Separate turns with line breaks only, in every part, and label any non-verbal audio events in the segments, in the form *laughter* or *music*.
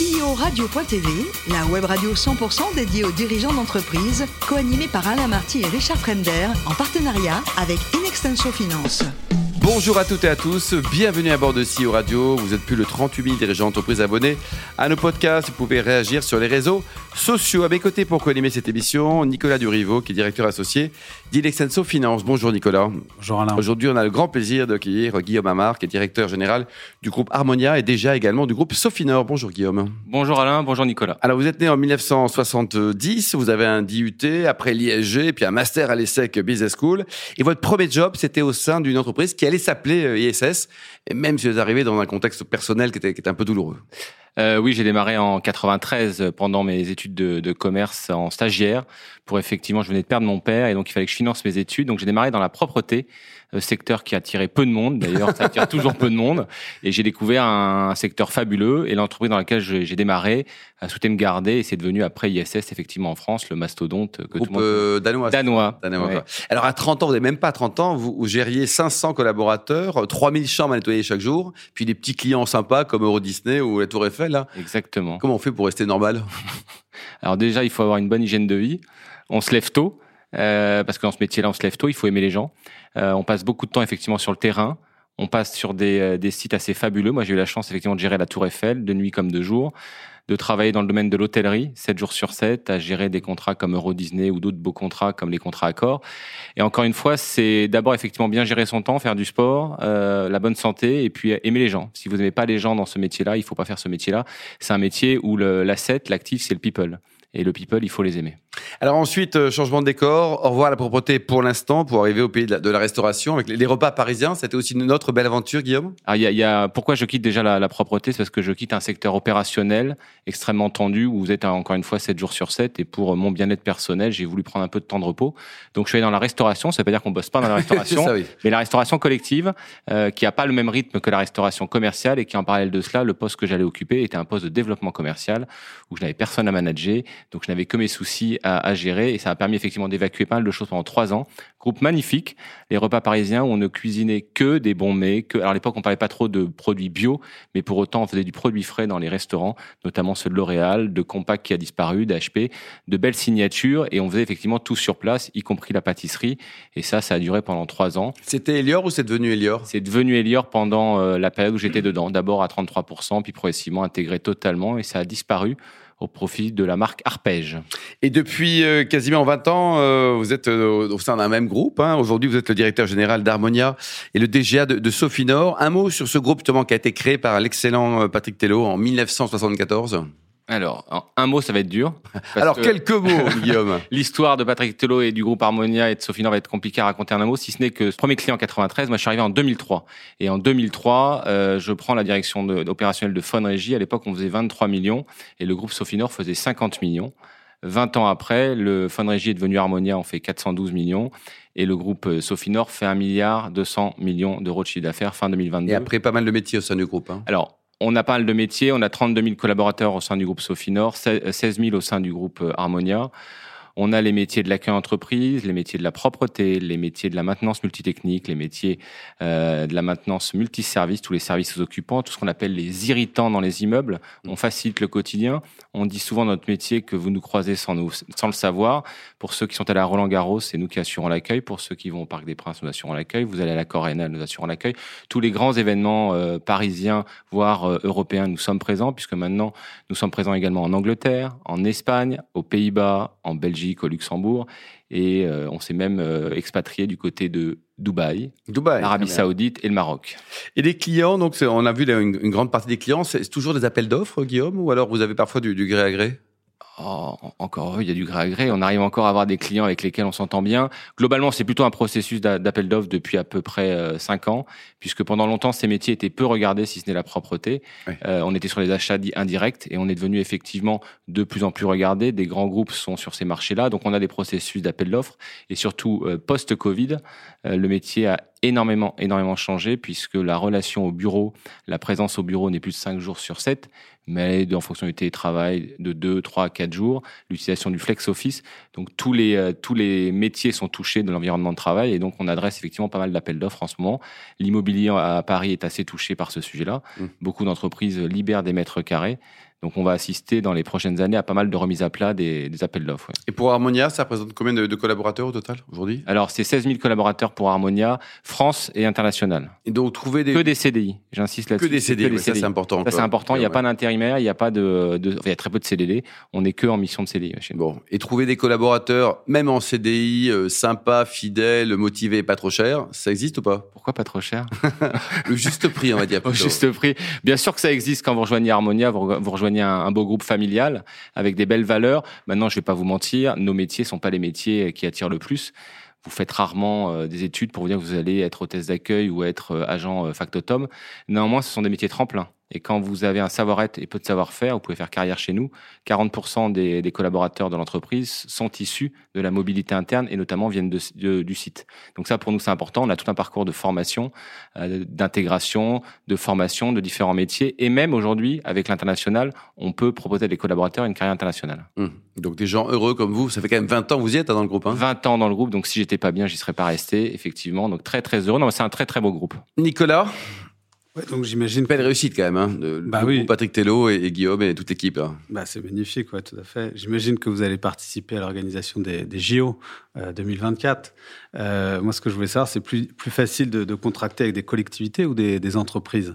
CEO Radio.tv, la web radio 100% dédiée aux dirigeants d'entreprise, co-animée par Alain Marty et Richard Fremder, en partenariat avec Inextenso Finance.
Bonjour à toutes et à tous, bienvenue à bord de CEO Radio. Vous êtes plus de 38 000 dirigeants d'entreprise abonnés à nos podcasts. Vous pouvez réagir sur les réseaux sociaux. À mes côtés pour co-animer cette émission, Nicolas Durivo, qui est directeur associé d'Ilexenso Finance. Bonjour Nicolas.
Bonjour Alain.
Aujourd'hui, on a le grand plaisir d'accueillir Guillaume Amar, qui est directeur général du groupe Harmonia et déjà également du groupe Sofinor. Bonjour Guillaume.
Bonjour Alain, bonjour Nicolas.
Alors vous êtes né en 1970, vous avez un DUT, après l'ISG, puis un master à l'ESSEC Business School. Et votre premier job, c'était au sein d'une entreprise qui allait s'appeler euh, ISS, et même si vous arrivez dans un contexte personnel qui était un peu douloureux.
Euh, oui, j'ai démarré en 93 pendant mes études de, de, commerce en stagiaire. Pour effectivement, je venais de perdre mon père et donc il fallait que je finance mes études. Donc j'ai démarré dans la propreté, euh, secteur qui attirait peu de monde. D'ailleurs, ça attire *laughs* toujours peu de monde. Et j'ai découvert un, secteur fabuleux et l'entreprise dans laquelle j'ai démarré a souhaité me garder et c'est devenu après ISS effectivement en France le mastodonte que
Groupe
tout le monde
euh, danois.
danois.
Danois,
Ouais.
Alors à 30 ans, vous n'avez même pas 30 ans, vous, vous gériez 500 collaborateurs, 3000 chambres à nettoyer chaque jour, puis des petits clients sympas comme Euro Disney ou la Tour Eiffel. Là?
Exactement.
Comment on fait pour rester normal? *laughs*
Alors déjà, il faut avoir une bonne hygiène de vie. On se lève tôt, euh, parce que dans ce métier-là, on se lève tôt, il faut aimer les gens. Euh, on passe beaucoup de temps effectivement sur le terrain. On passe sur des, euh, des sites assez fabuleux. Moi, j'ai eu la chance effectivement de gérer la Tour Eiffel, de nuit comme de jour, de travailler dans le domaine de l'hôtellerie, 7 jours sur 7, à gérer des contrats comme Euro Disney ou d'autres beaux contrats comme les contrats Accor. Et encore une fois, c'est d'abord effectivement bien gérer son temps, faire du sport, euh, la bonne santé et puis aimer les gens. Si vous n'aimez pas les gens dans ce métier-là, il faut pas faire ce métier-là. C'est un métier où l'asset, l'actif, c'est le people. Et le people, il faut les aimer.
Alors ensuite, euh, changement de décor, au revoir à la propreté pour l'instant, pour arriver au pays de la, de la restauration avec les, les repas parisiens. C'était aussi notre belle aventure, Guillaume?
Il y a, y a- pourquoi je quitte déjà la, la propreté? C'est parce que je quitte un secteur opérationnel extrêmement tendu où vous êtes euh, encore une fois 7 jours sur 7 et pour euh, mon bien-être personnel, j'ai voulu prendre un peu de temps de repos. Donc je suis allé dans la restauration, ça veut pas dire qu'on bosse pas dans la *laughs* restauration,
ça, oui.
mais la restauration collective euh, qui a pas le même rythme que la restauration commerciale et qui en parallèle de cela, le poste que j'allais occuper était un poste de développement commercial où je n'avais personne à manager, donc je n'avais que mes soucis à, à gérer et ça a permis effectivement d'évacuer pas mal de choses pendant trois ans. Groupe magnifique, les repas parisiens où on ne cuisinait que des bons mets. Que, alors à l'époque on parlait pas trop de produits bio, mais pour autant on faisait du produit frais dans les restaurants, notamment ceux de L'Oréal, de Compaq qui a disparu, d'HP, de belles signatures et on faisait effectivement tout sur place, y compris la pâtisserie. Et ça, ça a duré pendant trois ans.
C'était Elior ou c'est devenu Elior
C'est devenu Elior pendant euh, la période où j'étais dedans. D'abord à 33%, puis progressivement intégré totalement, et ça a disparu au profit de la marque Arpège.
Et depuis euh, quasiment 20 ans, euh, vous êtes euh, au sein d'un même groupe. hein. Aujourd'hui, vous êtes le directeur général d'Harmonia et le DGA de, de Sofinor. Un mot sur ce groupe justement qui a été créé par l'excellent Patrick Tello en 1974.
Alors, en un mot, ça va être dur. *laughs*
Alors,
que
quelques mots, *laughs* Guillaume.
L'histoire de Patrick Tello et du groupe Harmonia et de Sofinor va être compliquée à raconter en un mot, si ce n'est que ce premier client en 93, moi je suis arrivé en 2003. Et en 2003, euh, je prends la direction de- opérationnelle de Fun Régie. À l'époque, on faisait 23 millions et le groupe Sofinor faisait 50 millions. 20 ans après, le Fun Régie est devenu Harmonia, on fait 412 millions. Et le groupe euh, Sofinor fait 1 milliard 200 millions d'euros de chiffre d'affaires fin 2022.
Et après, pas mal de métiers au sein du groupe. hein.
Alors, on a pas mal de métiers. On a 32 000 collaborateurs au sein du groupe Sofinor, 16 000 au sein du groupe euh, Harmonia. On a les métiers de l'accueil entreprise, les métiers de la propreté, les métiers de la maintenance multitechnique, les métiers euh, de la maintenance multiservice, tous les services aux occupants, tout ce qu'on appelle les irritants dans les immeubles. On facilite le quotidien. On dit souvent dans notre métier que vous nous croisez sans, nous, sans le savoir. Pour ceux qui sont allés à Roland Garros, c'est nous qui assurons l'accueil. Pour ceux qui vont au Parc des Princes, nous assurons l'accueil. Vous allez à la Coréna, nous assurons l'accueil. Tous les grands événements euh, parisiens, voire euh, européens, nous sommes présents, puisque maintenant, nous sommes présents également en Angleterre, en Espagne, aux Pays-Bas, en Belgique, au Luxembourg. Et euh, on s'est même euh, expatrié du côté de Dubaï,
Dubaï.
l'Arabie. Saoudite et le Maroc.
Et les clients, donc on a vu là, une, une grande partie des clients, c'est c'est toujours des appels d'offres, Guillaume, ou alors vous avez parfois du, du gré à gré?
Oh, encore heureux, il y a du gré à gré. On arrive encore à avoir des clients avec lesquels on s'entend bien. Globalement, c'est plutôt un processus d'a- d'appel d'offres depuis à peu près euh, cinq ans, puisque pendant longtemps, ces métiers étaient peu regardés, si ce n'est la propreté. Euh, on était sur les achats dits indirects et on est devenu effectivement de plus en plus regardé. Des grands groupes sont sur ces marchés-là, donc on a des processus d'appel d'offres. Et surtout, euh, post-Covid, euh, le métier a énormément, énormément changé, puisque la relation au bureau, la présence au bureau n'est plus de cinq jours sur 7, mais en fonction du télétravail de 2, 3, 4 jours, l'utilisation du flex office. Donc tous les, euh, tous les métiers sont touchés de l'environnement de travail et donc on adresse effectivement pas mal d'appels d'offres en ce moment. L'immobilier à Paris est assez touché par ce sujet-là.
Mmh.
Beaucoup d'entreprises libèrent des mètres carrés. Donc on va assister dans les prochaines années à pas mal de remises à plat des, des appels d'offres.
Et pour Harmonia, ça représente combien de, de collaborateurs au total aujourd'hui?
Alors c'est 16 000 collaborateurs pour Harmonia, France et international.
Et donc trouver des...
Que des CDI, j'insiste là-dessus.
Que des CDI, ouais, ça c'est important.
Ça c'est important, il n'y a pas d'intérimaire, il n'y a pas de, de... Enfin, il y a très peu de CDD, on est que en mission de CDI chez nous.
Bon, et trouver des collaborateurs, même en CDI, euh, sympas, fidèles, motivés, pas trop chers, ça existe ou pas?
Pourquoi pas trop cher? *laughs*
Le juste prix, on va dire.
Au juste prix. Bien sûr que ça existe quand vous rejoignez Harmonia, vous, vous un, beau groupe familial avec des belles valeurs. Maintenant, je vais pas vous mentir, nos métiers sont pas les métiers qui attirent le plus. Vous faites rarement euh, des études pour vous dire que vous allez être hôtesse d'accueil ou être euh, agent euh, factotum. Néanmoins, ce sont des métiers tremplins. Et quand vous avez un savoir-être et peu de savoir-faire, vous pouvez faire carrière chez nous. 40% des, des, collaborateurs de l'entreprise sont issus de la mobilité interne et notamment viennent de, de, du site. Donc ça, pour nous, c'est important. On a tout un parcours de formation, euh, d'intégration, de formation de différents métiers. Et même aujourd'hui, avec l'international, on peut proposer à des collaborateurs une carrière internationale.
Mmh. Donc des gens heureux comme vous, ça fait quand même 20 ans que vous y êtes hein, dans le groupe. Hein
20 ans dans le groupe, donc si j'étais pas bien, j'y serais pas resté, effectivement. Donc très très heureux. Non, c'est un très très beau groupe.
Nicolas
Ouais, donc j'imagine.
Belle réussite quand même, hein, de,
bah oui.
Patrick Tello et, et, Guillaume et toute l'équipe. Hein.
Bah, c'est magnifique, ouais, tout à fait. J'imagine que vous allez participer à l'organisation des, des, JO euh, 2024. Euh, moi, ce que je voulais savoir, c'est plus, plus facile de, de, contracter avec des collectivités ou des, des entreprises?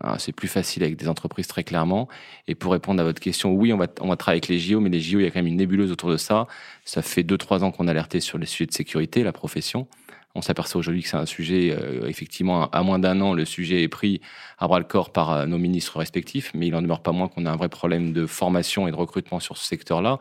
Ah, c'est plus facile avec des entreprises très clairement. Et pour répondre à votre question, oui, on va, on va travailler avec les JO, mais les JO, il y a quand même une nébuleuse autour de ça. Ça fait deux, trois ans qu'on a alerté sur les sujets de sécurité, la profession. On s'aperçoit aujourd'hui que c'est un sujet, euh, effectivement, à moins d'un an, le sujet est pris à bras le corps par euh, nos ministres respectifs, mais il en demeure pas moins qu'on a un vrai problème de formation et de recrutement sur ce secteur-là.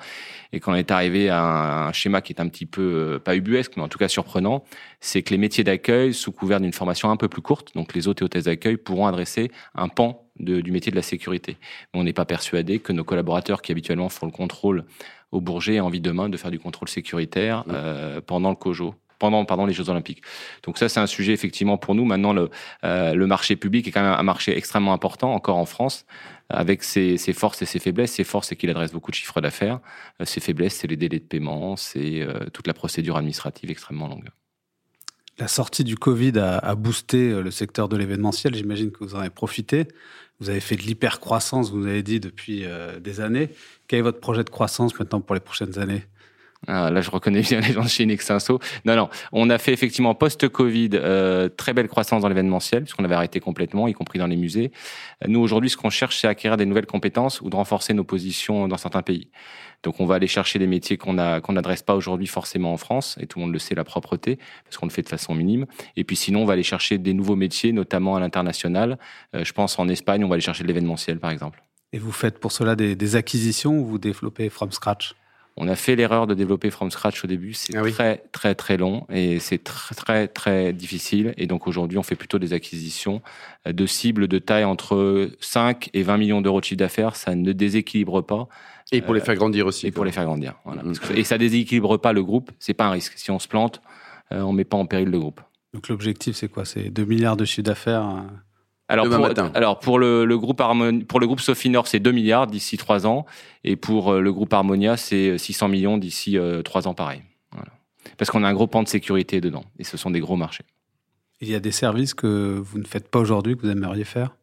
Et quand on est arrivé à un, un, schéma qui est un petit peu, euh, pas ubuesque, mais en tout cas surprenant, c'est que les métiers d'accueil, sous couvert d'une formation un peu plus courte, donc les hôtes et hôtesses d'accueil pourront adresser un pan de, du métier de la sécurité. Mais on n'est pas persuadé que nos collaborateurs qui habituellement font le contrôle au Bourget aient envie demain de faire du contrôle sécuritaire euh, pendant le COJO pendant les Jeux Olympiques. Donc ça c'est un sujet effectivement pour nous. Maintenant le euh, marché public est quand même un marché extrêmement important encore en France avec ses, forces et ses faiblesses. Ses forces c'est qu'il adresse beaucoup de chiffres d'affaires. Euh, ses faiblesses c'est les délais de paiement, c'est euh, toute la procédure administrative extrêmement longue.
La sortie du Covid a, boosté le secteur de l'événementiel. J'imagine que vous en avez profité. Vous avez fait de l'hypercroissance, vous avez dit, depuis euh, des années. Quel est votre projet de croissance maintenant pour les prochaines années?
Ah, là, je reconnais bien *laughs* les gens chez Nexinso. Non, non, on a fait effectivement post-Covid euh, très belle croissance dans l'événementiel, puisqu'on avait arrêté complètement, y compris dans les musées. Nous, aujourd'hui, ce qu'on cherche, c'est acquérir des nouvelles compétences ou de renforcer nos positions dans certains pays. Donc, on va aller chercher des métiers qu'on n'adresse pas aujourd'hui forcément en France, et tout le monde le sait, la propreté, parce qu'on le fait de façon minime. Et puis, sinon, on va aller chercher des nouveaux métiers, notamment à l'international. Euh, je pense en Espagne, on va aller chercher de l'événementiel, par exemple.
Et vous faites pour cela des acquisitions ou vous développez from scratch?
On a fait l'erreur de développer from scratch au début. C'est ah oui. très, très, très long et c'est très, très, très difficile. Et donc aujourd'hui, on fait plutôt des acquisitions de cibles de taille entre 5 et 20 millions d'euros de chiffre d'affaires. Ça ne déséquilibre pas.
Et pour les faire grandir aussi.
Et pour les faire grandir. Voilà. Mmh. Et ça déséquilibre pas le groupe. C'est pas un risque. Si on se plante, on met pas en péril le groupe.
Donc l'objectif, c'est quoi? C'est 2 milliards de chiffre d'affaires
alors pour, alors pour le, le groupe Harmonia, pour le groupe Sofinor, c'est 2 milliards d'ici 3 ans, et pour le groupe Harmonia, c'est 600 millions d'ici euh, 3 ans, pareil. Voilà. Parce qu'on a un gros pan de sécurité dedans, et ce sont des gros marchés.
Il y a des services que vous ne faites pas aujourd'hui que vous aimeriez faire?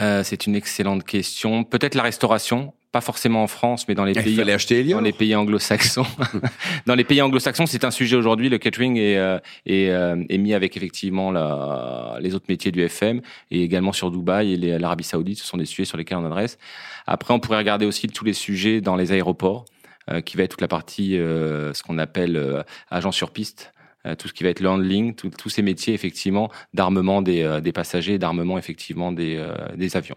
Euh, C'est une excellente question. Peut-être la restauration pas forcément en France, mais dans les
Il
pays,
acheter
dans les pays anglo-saxons. *laughs* dans les pays anglo-saxons, c'est un sujet aujourd'hui. Le catering est, euh, est, euh, est, mis avec effectivement la, les autres métiers du FM et également sur Dubaï et l'Arabie Saoudite. Ce sont des sujets sur lesquels on adresse. Après, on pourrait regarder aussi tous les sujets dans les aéroports, euh, qui va être toute la partie, ce qu'on appelle agent sur piste. Tout ce qui va être le handling, tous ces métiers effectivement d'armement des, des passagers, d'armement effectivement des, des avions.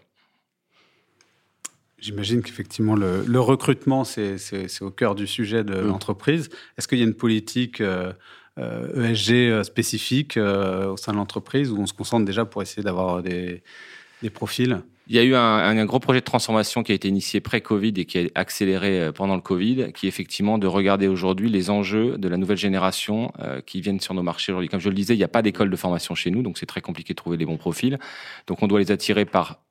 J'imagine qu'effectivement, le, le, recrutement, c'est au cœur du sujet de mmh. l'entreprise. Est-ce qu'il y a une politique euh, ESG spécifique euh, au sein de l'entreprise où on se concentre déjà pour essayer d'avoir des, des, profils?
Il y a eu un, un, gros projet de transformation qui a été initié pré-Covid et qui a accéléré pendant le Covid, qui est effectivement de regarder aujourd'hui les enjeux de la nouvelle génération euh, qui viennent sur nos marchés aujourd'hui. Comme je le disais, il n'y a pas d'école de formation chez nous, donc c'est très compliqué de trouver les bons profils. Donc on doit les attirer par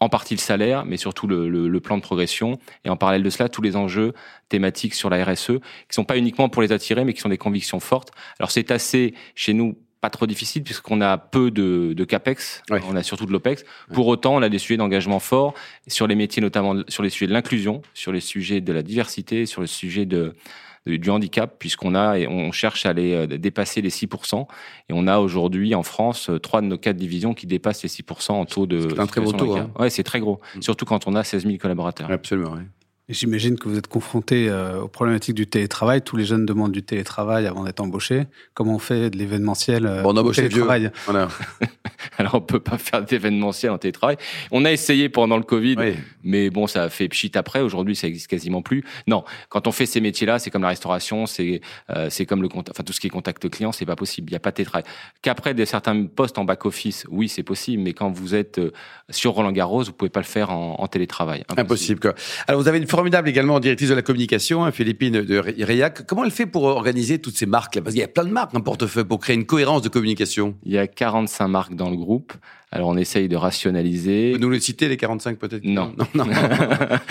en partie le salaire, mais surtout le, le, le, plan de progression. Et en parallèle de cela, tous les enjeux thématiques sur la RSE, qui sont pas uniquement pour les attirer, mais qui sont des convictions fortes. Alors c'est assez, chez nous, pas trop difficile puisqu'on a peu de, de capex, on a surtout de l'opex. Pour autant, on a des sujets d'engagement forts sur les métiers, notamment sur les sujets de l'inclusion, sur les sujets de la diversité, sur le sujet de, du handicap, puisqu'on a et on cherche à aller euh, dépasser les 6%. Et on a aujourd'hui en France euh, trois de nos quatre divisions qui dépassent les 6% en taux de.
C'est un très beau taux. Hein.
Ouais, c'est très gros. Mm. Surtout quand on a 16 000 collaborateurs.
Absolument. Oui.
J'imagine que vous êtes confronté euh, aux problématiques du télétravail. Tous les jeunes demandent du télétravail avant d'être embauchés. Comment on fait de l'événementiel euh,
bon, on télétravail
voilà. *laughs* Alors on peut pas faire d'événementiel en télétravail. On a essayé pendant le Covid, mais bon, ça a fait pchit après. Aujourd'hui, ça existe quasiment plus. Non, quand on fait ces métiers-là, c'est comme la restauration, c'est euh, c'est comme le enfin tout ce qui est contact client, c'est pas possible. Il y a pas de télétravail. Qu'après des certains postes en back office, oui, c'est possible, mais quand vous êtes euh, sur Roland Garros, vous pouvez pas le faire en, en télétravail.
Impossible. Impossible quoi. Alors vous avez une formidable également directrice de la communication, hein, Philippine de Réac. Comment elle fait pour organiser toutes ces marques-là Parce qu'il y a plein de marques en portefeuille pour créer une cohérence de communication.
Il y a 45 marques dans le groupe. Alors on essaye de rationaliser.
Vous nous les citez les 45 peut-être?
Non.
non, non.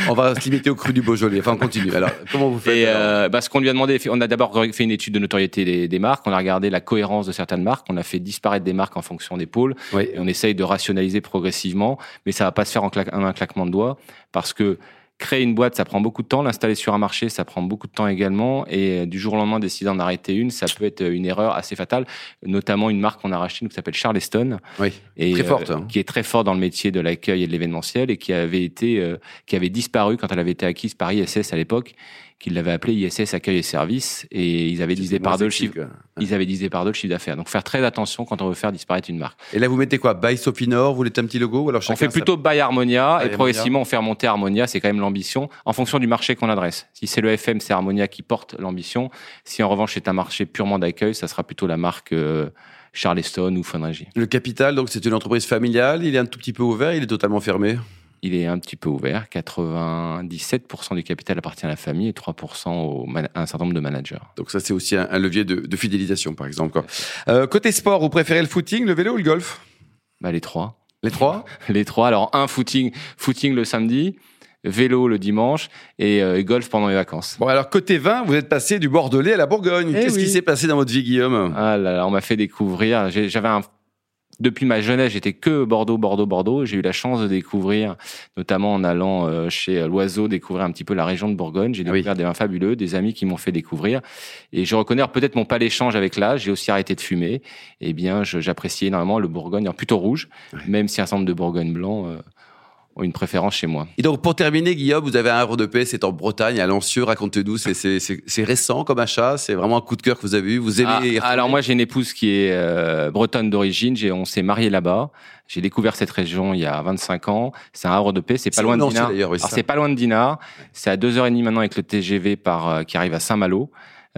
on va se limiter au cru du Beaujolais. Enfin on continue. Alors comment vous faites
Et euh, bah, Ce qu'on lui a demandé, on a d'abord fait une étude de notoriété des, des, marques. On a regardé la cohérence de certaines marques. On a fait disparaître des marques en fonction des pôles.
Oui.
Et on essaye de rationaliser progressivement, mais ça va pas se faire en, en un claquement de doigts parce que Créer une boîte, ça prend beaucoup de temps. L'installer sur un marché, ça prend beaucoup de temps également. Et euh, du jour au lendemain, décider d'en arrêter une, ça peut être une erreur assez fatale. Notamment une marque qu'on a rachetée, qui s'appelle Charleston.
Oui,
et,
très forte. Euh, hein.
Qui est très fort dans le métier de l'accueil et de l'événementiel et qui avait été, euh, qui avait disparu quand elle avait été acquise par ISS à l'époque qu'ils l'avaient appelé ISS Accueil et Services, et ils avaient divisé par deux le chiffre. Ils avaient divisé par deux le chiffre d'affaires. Donc faire très attention quand on veut faire disparaître une marque.
Et là, vous mettez quoi? By Sofinor Vous voulez un petit logo alors
On fait plutôt By Harmonia et progressivement on fait remonter Harmonia. C'est quand même l'ambition en fonction du marché qu'on adresse. Si c'est le FM, c'est Harmonia qui porte l'ambition. Si en revanche c'est un marché purement d'accueil, ça sera plutôt la marque. Euh, Charleston ou Funregi.
Le capital, donc c'est une entreprise familiale, il est un tout petit peu ouvert, il est totalement fermé?
Il est un petit peu ouvert. 97% du capital appartient à la famille et 3% à un certain nombre de managers.
Donc ça, c'est aussi un, levier de, fidélisation, par exemple. Euh, côté sport, vous préférez le footing, le vélo ou le golf?
Bah, Les trois.
Les trois? *laughs*
Les trois. Alors, un footing, footing le samedi, vélo le dimanche et, euh, golf pendant les vacances.
Bon, alors côté vin, vous êtes passé du Bordelais à la Bourgogne. Eh Qu'est-ce qui s'est passé dans votre vie, Guillaume?
Ah là là, on m'a fait découvrir. J'avais un depuis ma jeunesse, j'étais que Bordeaux, Bordeaux, Bordeaux. J'ai eu la chance de découvrir, notamment en allant euh, chez Loiseau, découvrir un petit peu la région de Bourgogne. J'ai ah découvert des vins fabuleux, des amis qui m'ont fait découvrir. Et je reconnais peut-être mon pas l'échange avec l'âge. J'ai aussi arrêté de fumer. Eh bien, j'appréciais énormément le Bourgogne, plutôt rouge, même si un centre de Bourgogne blanc. Euh, une préférence chez moi.
Et donc, pour terminer, Guillaume, vous avez un havre de paix, c'est en Bretagne, à Lancieux. Racontez-nous, c'est récent comme achat, c'est vraiment un coup de cœur que vous avez eu. Vous aimez.
Ah, alors, moi, j'ai une épouse qui est euh, bretonne d'origine. On s'est marié là-bas. J'ai découvert cette région il y a 25 ans. C'est un havre de paix. C'est pas, loin de Dinard. c'est pas loin de Dinard. C'est à 2h30 maintenant avec le TGV par, euh, qui arrive à Saint-Malo.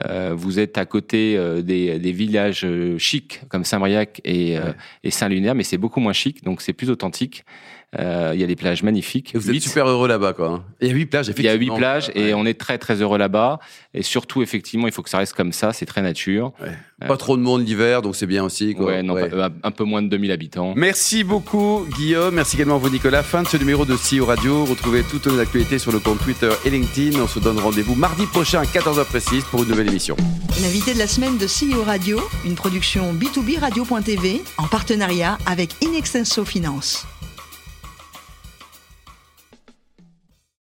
Euh, vous êtes à côté euh, des, des, villages chics comme Saint-Briac et, et Saint-Lunaire, mais c'est beaucoup moins chic, donc c'est plus authentique. Euh, il y a des plages magnifiques.
Et vous êtes super heureux là-bas, quoi. il y a huit plages, effectivement.
Il y a huit plages et on est très très heureux là-bas. Et surtout, effectivement, il faut que ça reste comme ça. C'est très nature.
Ouais. Pas trop de monde l'hiver, donc c'est bien aussi. Quoi.
Ouais, non, un peu moins de 2000 habitants.
Merci beaucoup, Guillaume. Merci également à vous, Nicolas. Fin de ce numéro de CEO Radio. Retrouvez toutes nos actualités sur le compte Twitter et LinkedIn. On se donne rendez-vous mardi prochain à 14h précise pour une nouvelle émission.
L'invité de la semaine de CEO Radio, une production B2B Radio.tv en partenariat avec Inextenso Finance.